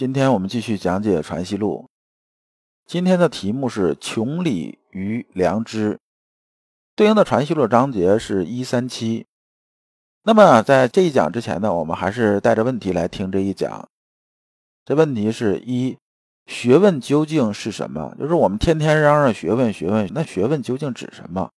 今天我们继续讲解《传习录》，今天的题目是“穷理于良知”，对应的《传习录》章节是一三七。那么在这一讲之前呢，我们还是带着问题来听这一讲。这问题是一：学问究竟是什么？就是我们天天嚷嚷学问，学问，那学问究竟指什么？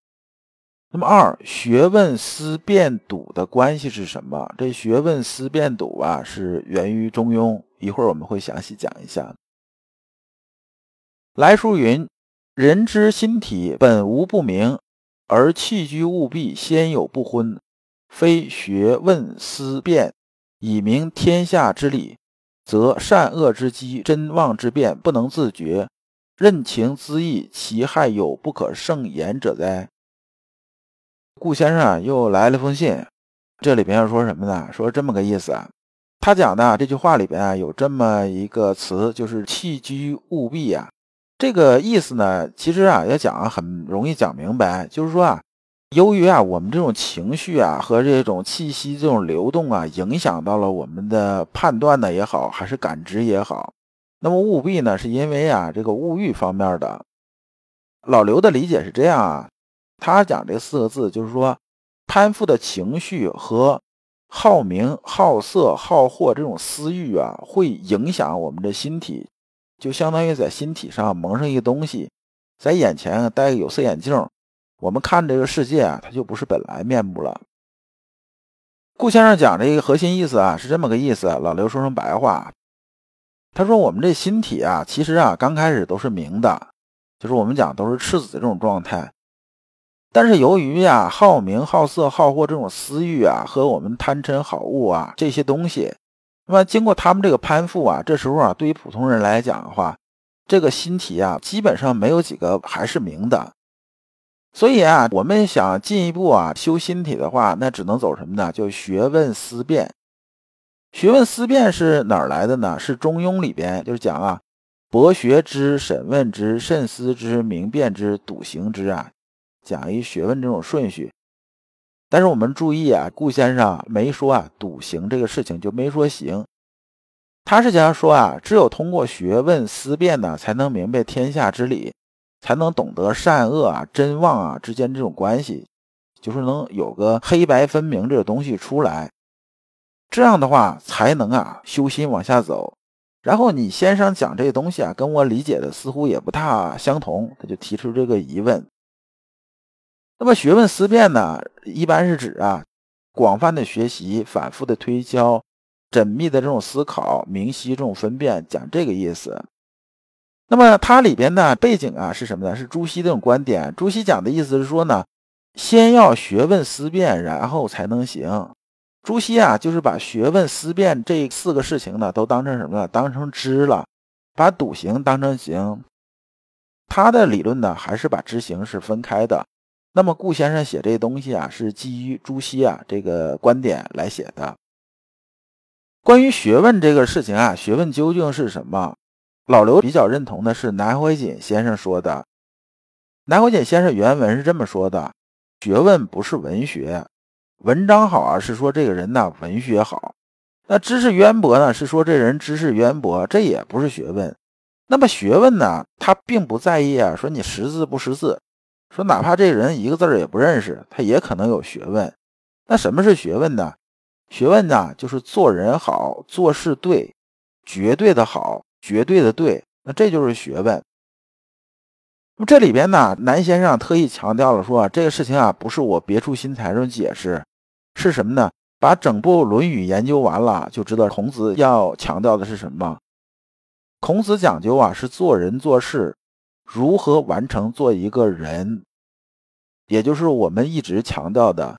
那么二，学问思辨笃的关系是什么？这学问思辨笃啊，是源于中庸。一会儿我们会详细讲一下。来书云：“人之心体本无不明，而气居物必先有不昏。非学问思辨以明天下之理，则善恶之机、真妄之变不能自觉，任情恣意，其害有不可胜言者哉？”顾先生啊，又来了封信，这里边要说什么呢？说这么个意思啊。他讲的这句话里边啊，有这么一个词，就是“弃居务弊”啊。这个意思呢，其实啊，要讲很容易讲明白，就是说啊，由于啊，我们这种情绪啊和这种气息这种流动啊，影响到了我们的判断呢也好，还是感知也好。那么务必呢，是因为啊，这个物欲方面的。老刘的理解是这样啊，他讲这四个字，就是说攀附的情绪和。好名、好色、好货这种私欲啊，会影响我们的心体，就相当于在心体上蒙上一个东西，在眼前戴个有色眼镜，我们看这个世界啊，它就不是本来面目了。顾先生讲这个核心意思啊，是这么个意思。老刘说成白话，他说我们这心体啊，其实啊，刚开始都是明的，就是我们讲都是赤子的这种状态。但是由于呀好名好色好货这种私欲啊和我们贪嗔好恶啊这些东西，那么经过他们这个攀附啊，这时候啊对于普通人来讲的话，这个心体啊基本上没有几个还是明的。所以啊，我们想进一步啊修心体的话，那只能走什么呢？就学问思辨。学问思辨是哪儿来的呢？是《中庸》里边就是讲啊，博学之、审问之、慎思之、明辨之、笃行之啊。讲一学问这种顺序，但是我们注意啊，顾先生没说啊笃行这个事情，就没说行。他是想说啊，只有通过学问思辨呢，才能明白天下之理，才能懂得善恶啊、真妄啊之间这种关系，就是能有个黑白分明这个东西出来。这样的话，才能啊修心往下走。然后你先生讲这个东西啊，跟我理解的似乎也不大相同，他就提出这个疑问。那么学问思辨呢，一般是指啊，广泛的学习、反复的推敲、缜密的这种思考、明晰这种分辨，讲这个意思。那么它里边呢，背景啊是什么呢？是朱熹这种观点。朱熹讲的意思是说呢，先要学问思辨，然后才能行。朱熹啊，就是把学问思辨这四个事情呢，都当成什么呢？当成知了，把笃行当成行。他的理论呢，还是把知行是分开的。那么顾先生写这东西啊，是基于朱熹啊这个观点来写的。关于学问这个事情啊，学问究竟是什么？老刘比较认同的是南怀瑾先生说的。南怀瑾先生原文是这么说的：学问不是文学，文章好啊，是说这个人呢文学好；那知识渊博呢，是说这人知识渊博，这也不是学问。那么学问呢，他并不在意啊，说你识字不识字。说，哪怕这人一个字儿也不认识，他也可能有学问。那什么是学问呢？学问呢，就是做人好，做事对，绝对的好，绝对的对。那这就是学问。这里边呢，南先生特意强调了说，这个事情啊，不是我别出心裁这种解释，是什么呢？把整部《论语》研究完了，就知道孔子要强调的是什么。孔子讲究啊，是做人做事。如何完成做一个人，也就是我们一直强调的，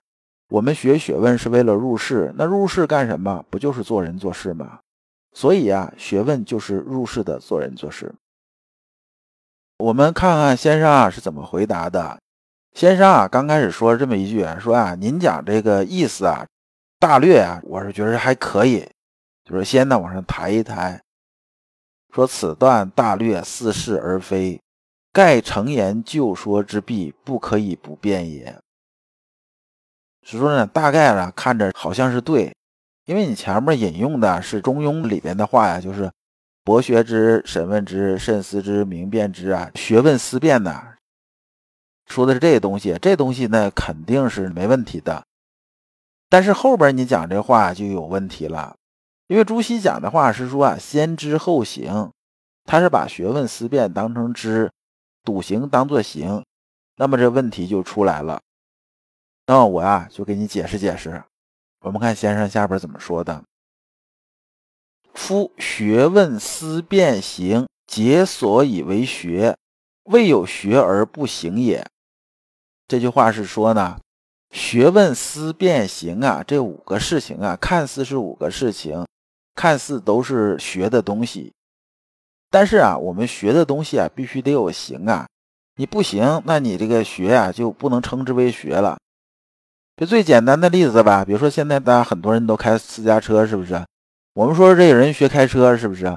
我们学学问是为了入世。那入世干什么？不就是做人做事吗？所以啊，学问就是入世的做人做事。我们看看先生啊是怎么回答的。先生啊，刚开始说这么一句，说啊，您讲这个意思啊，大略啊，我是觉得还可以，就是先呢往上抬一抬，说此段大略似是而非，盖诚言就说之弊，不可以不变也。是说呢，大概呢看着好像是对，因为你前面引用的是《中庸》里边的话呀，就是“博学之，审问之，慎思之，明辨之”啊，学问思辨呢，说的是这些东西，这东西呢肯定是没问题的。但是后边你讲这话就有问题了，因为朱熹讲的话是说啊，先知后行，他是把学问思辨当成知，笃行当做行，那么这问题就出来了。那么我啊，就给你解释解释。我们看先生下边怎么说的：“夫学问思辨行，皆所以为学，未有学而不行也。”这句话是说呢，学问思辨行啊，这五个事情啊，看似是五个事情，看似都是学的东西，但是啊，我们学的东西啊，必须得有型啊。你不行，那你这个学啊，就不能称之为学了。就最简单的例子吧，比如说现在大家很多人都开私家车，是不是？我们说这个人学开车，是不是？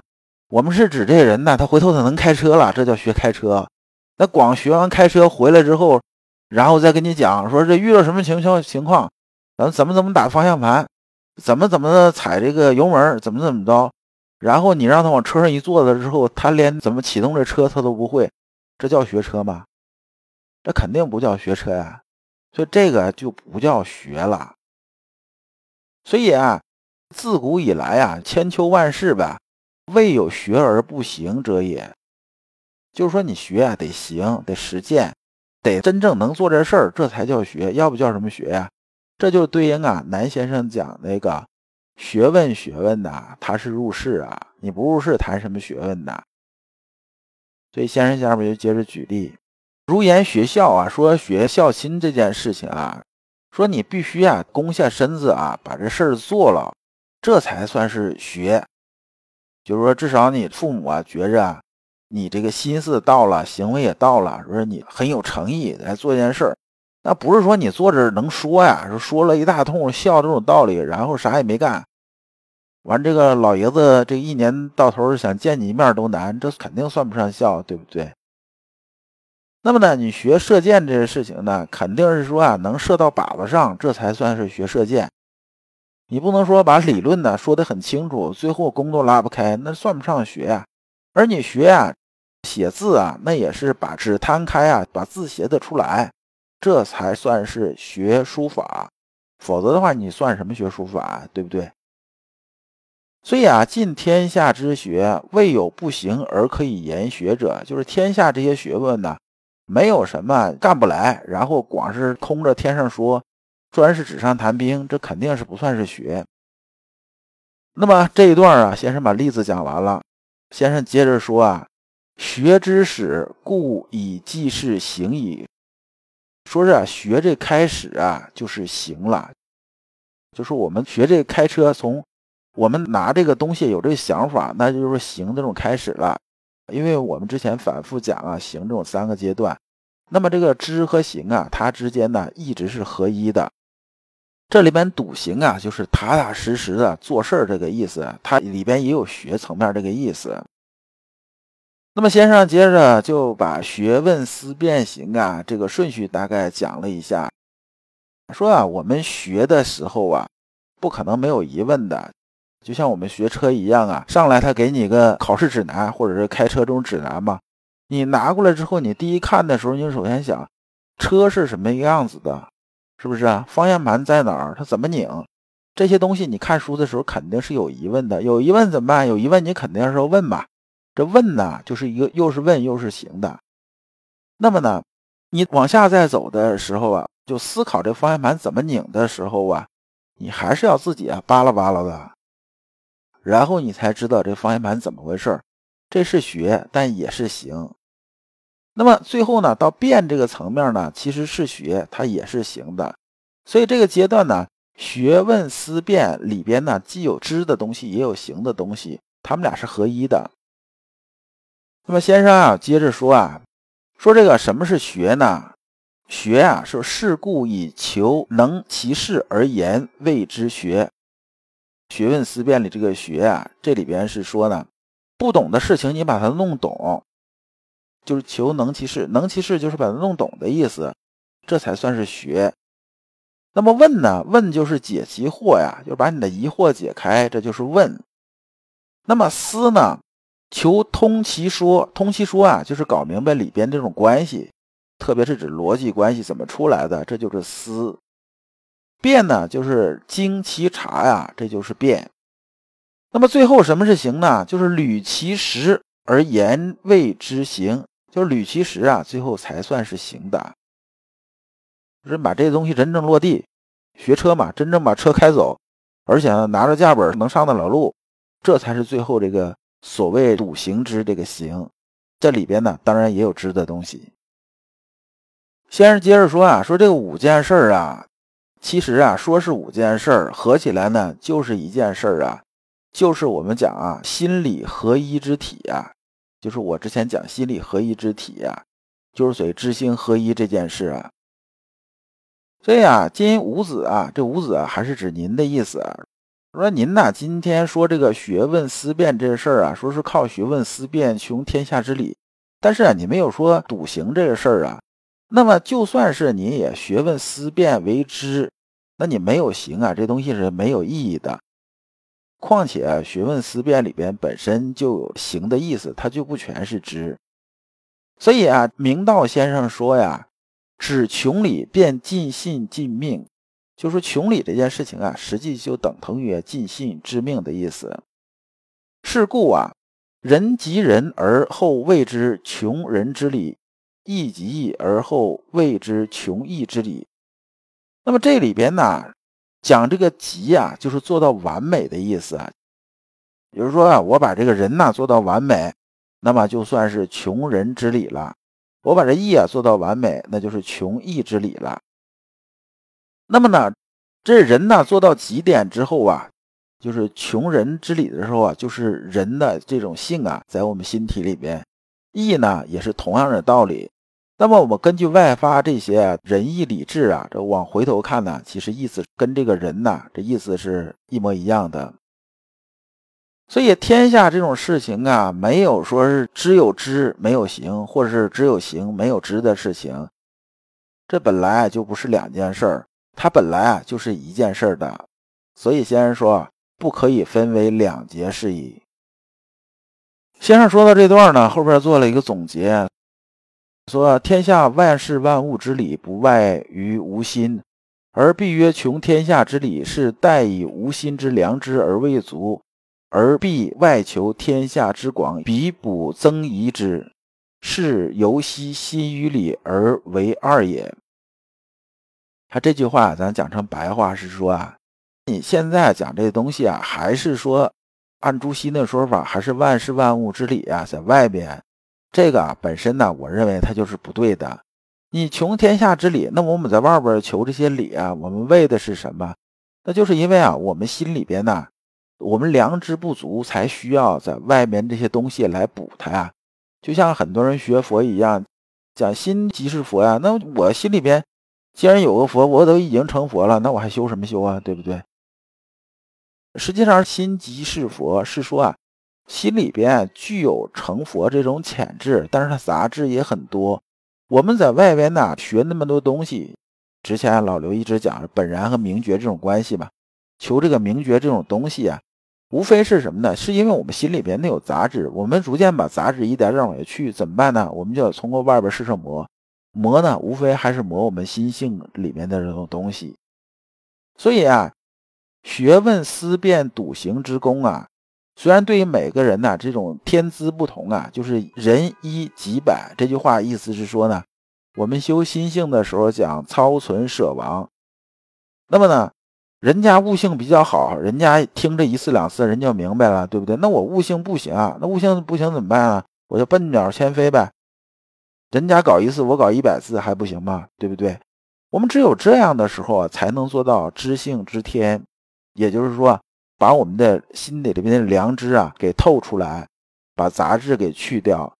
我们是指这人呢，他回头他能开车了，这叫学开车。那光学完开车回来之后，然后再跟你讲说这遇到什么情况情况，咱怎么怎么打方向盘，怎么怎么的踩这个油门，怎么怎么着，然后你让他往车上一坐了之后，他连怎么启动这车他都不会，这叫学车吗？这肯定不叫学车呀。所以这个就不叫学了。所以啊，自古以来啊，千秋万世吧，未有学而不行者也。就是说，你学啊，得行，得实践，得真正能做这事儿，这才叫学。要不叫什么学呀？这就对应啊，南先生讲那个学问，学问呐，他是入世啊，你不入世，谈什么学问呐？所以先生下面就接着举例。如言学孝啊，说学孝亲这件事情啊，说你必须啊，弓下身子啊，把这事儿做了，这才算是学。就是说，至少你父母啊，觉着你这个心思到了，行为也到了，说你很有诚意来做件事儿。那不是说你坐这能说呀，说说了一大通笑这种道理，然后啥也没干，完这个老爷子这一年到头想见你一面都难，这肯定算不上孝，对不对？那么呢，你学射箭这些事情呢，肯定是说啊，能射到靶子上，这才算是学射箭。你不能说把理论呢说得很清楚，最后工作拉不开，那算不上学呀。而你学啊，写字啊，那也是把纸摊开啊，把字写得出来，这才算是学书法。否则的话，你算什么学书法，对不对？所以啊，尽天下之学，未有不行而可以言学者，就是天下这些学问呢。没有什么干不来，然后光是空着天上说，专是纸上谈兵，这肯定是不算是学。那么这一段啊，先生把例子讲完了，先生接着说啊，学之始，故以记事行矣。说是啊，学这开始啊，就是行了，就是我们学这开车，从我们拿这个东西有这个想法，那就是行这种开始了。因为我们之前反复讲啊，行这种三个阶段，那么这个知和行啊，它之间呢一直是合一的。这里边笃行啊，就是踏踏实实的做事儿这个意思，它里边也有学层面这个意思。那么先生接着就把学问思辨行啊这个顺序大概讲了一下，说啊，我们学的时候啊，不可能没有疑问的。就像我们学车一样啊，上来他给你个考试指南或者是开车这种指南嘛，你拿过来之后，你第一看的时候，你首先想车是什么样子的，是不是啊？方向盘在哪儿？它怎么拧？这些东西你看书的时候肯定是有疑问的，有疑问怎么办？有疑问你肯定是要问吧？这问呢，就是一个又是问又是行的。那么呢，你往下再走的时候啊，就思考这方向盘怎么拧的时候啊，你还是要自己啊扒拉扒拉的。然后你才知道这方向盘怎么回事这是学，但也是行。那么最后呢，到变这个层面呢，其实是学，它也是行的。所以这个阶段呢，学问思辨里边呢，既有知的东西，也有行的东西。他们俩是合一的。那么先生啊，接着说啊，说这个什么是学呢？学啊，是事故以求能其事而言谓之学。学问思辨里这个学啊，这里边是说呢，不懂的事情你把它弄懂，就是求能其事，能其事就是把它弄懂的意思，这才算是学。那么问呢？问就是解其惑呀，就是把你的疑惑解开，这就是问。那么思呢？求通其说，通其说啊，就是搞明白里边这种关系，特别是指逻辑关系怎么出来的，这就是思。变呢，就是经其察呀，这就是变。那么最后什么是行呢？就是履其实而言谓之行，就是履其实啊，最后才算是行的。就是把这些东西真正落地，学车嘛，真正把车开走，而且呢拿着驾本能上得了路，这才是最后这个所谓笃行之这个行。这里边呢，当然也有知的东西。先生接着说啊，说这个五件事儿啊。其实啊，说是五件事儿，合起来呢就是一件事儿啊，就是我们讲啊，心理合一之体呀，就是我之前讲心理合一之体呀，就是所谓知行合一这件事啊。所以啊，今五子啊，这五子啊，还是指您的意思。说您呐，今天说这个学问思辨这事儿啊，说是靠学问思辨穷天下之理，但是啊，你没有说笃行这个事儿啊。那么就算是你也学问思辨为知，那你没有行啊，这东西是没有意义的。况且学问思辨里边本身就有行的意思，它就不全是知。所以啊，明道先生说呀，只穷理便尽信尽命，就说穷理这件事情啊，实际就等同于尽信致命的意思。是故啊，人及人而后谓之穷人之理。义及义而后谓之穷义之理。那么这里边呢，讲这个极啊，就是做到完美的意思啊。比如说啊，我把这个人呐做到完美，那么就算是穷人之理了；我把这义啊做到完美，那就是穷义之理了。那么呢，这人呢做到极点之后啊，就是穷人之理的时候啊，就是人的这种性啊，在我们心体里边，义呢也是同样的道理。那么我们根据外发这些仁义礼智啊，这往回头看呢，其实意思跟这个人呐，这意思是一模一样的。所以天下这种事情啊，没有说是只有知没有行，或者是只有行没有知的事情，这本来就不是两件事儿，它本来啊就是一件事儿的。所以先生说不可以分为两节事宜。先生说到这段呢，后边做了一个总结。说天下万事万物之理不外于无心，而必曰穷天下之理是待以无心之良知而未足，而必外求天下之广比补增益之，是由悉心于理而为二也。他这句话咱讲成白话是说啊，你现在讲这东西啊，还是说按朱熹的说法，还是万事万物之理啊，在外边。这个啊本身呢，我认为它就是不对的。你穷天下之理，那我们在外边求这些理啊，我们为的是什么？那就是因为啊，我们心里边呢，我们良知不足，才需要在外面这些东西来补它呀。就像很多人学佛一样，讲心即是佛呀。那我心里边既然有个佛，我都已经成佛了，那我还修什么修啊？对不对？实际上，心即是佛是说啊。心里边具有成佛这种潜质，但是它杂质也很多。我们在外边呢学那么多东西，之前老刘一直讲本然和明觉这种关系嘛，求这个明觉这种东西啊，无非是什么呢？是因为我们心里边那有杂质，我们逐渐把杂质一点点往下去，怎么办呢？我们就要通过外边试试磨，磨呢，无非还是磨我们心性里面的这种东西。所以啊，学问思辨笃行之功啊。虽然对于每个人呢，这种天资不同啊，就是人一几百这句话意思是说呢，我们修心性的时候讲操存舍亡，那么呢，人家悟性比较好，人家听这一次两次，人就明白了，对不对？那我悟性不行啊，那悟性不行怎么办啊？我就笨鸟先飞呗，人家搞一次，我搞一百次还不行吗？对不对？我们只有这样的时候啊，才能做到知性知天，也就是说。把我们的心里边的良知啊给透出来，把杂质给去掉，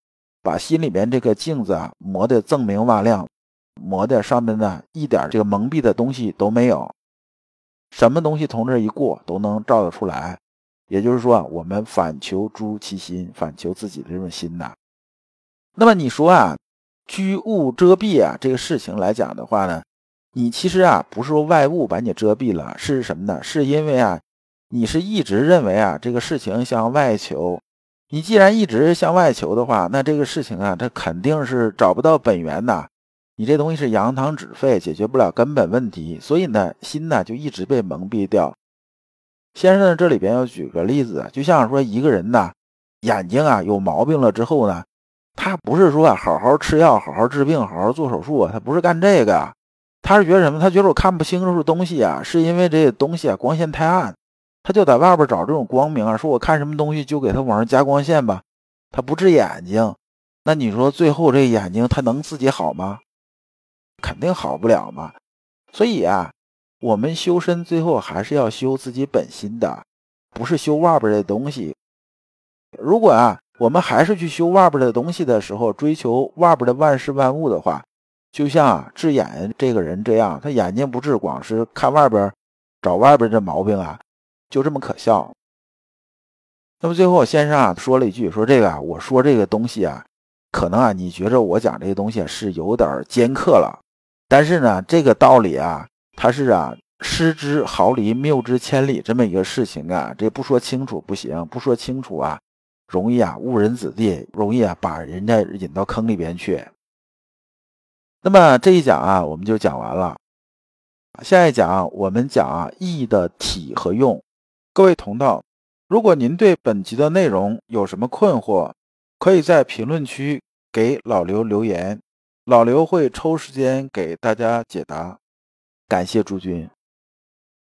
把心里边这个镜子啊磨得锃明瓦亮，磨得上面呢一点这个蒙蔽的东西都没有，什么东西从这一过都能照得出来。也就是说，我们反求诸其心，反求自己的这种心呐。那么你说啊，居物遮蔽啊，这个事情来讲的话呢，你其实啊，不是说外物把你遮蔽了，是什么呢？是因为啊，你是一直认为啊，这个事情向外求。你既然一直向外求的话，那这个事情啊，它肯定是找不到本源呐。你这东西是扬汤止沸，解决不了根本问题，所以呢，心呢就一直被蒙蔽掉。先生这里边要举个例子，就像说一个人呐，眼睛啊有毛病了之后呢，他不是说啊好好吃药、好好治病、好好做手术，他不是干这个，他是觉得什么？他觉得我看不清楚东西啊，是因为这东西啊光线太暗，他就在外边找这种光明啊，说我看什么东西就给他往上加光线吧，他不治眼睛，那你说最后这眼睛他能自己好吗？肯定好不了嘛，所以啊。我们修身最后还是要修自己本心的，不是修外边的东西。如果啊，我们还是去修外边的东西的时候，追求外边的万事万物的话，就像啊治眼这个人这样，他眼睛不治，光是看外边，找外边的毛病啊，就这么可笑。那么最后先生啊说了一句，说这个啊，我说这个东西啊，可能啊你觉着我讲这些东西是有点尖刻了，但是呢，这个道理啊。它是啊，失之毫厘，谬之千里，这么一个事情啊，这不说清楚不行，不说清楚啊，容易啊误人子弟，容易啊把人家引到坑里边去。那么这一讲啊，我们就讲完了。下一讲我们讲啊义的体和用。各位同道，如果您对本集的内容有什么困惑，可以在评论区给老刘留言，老刘会抽时间给大家解答。感谢诸君。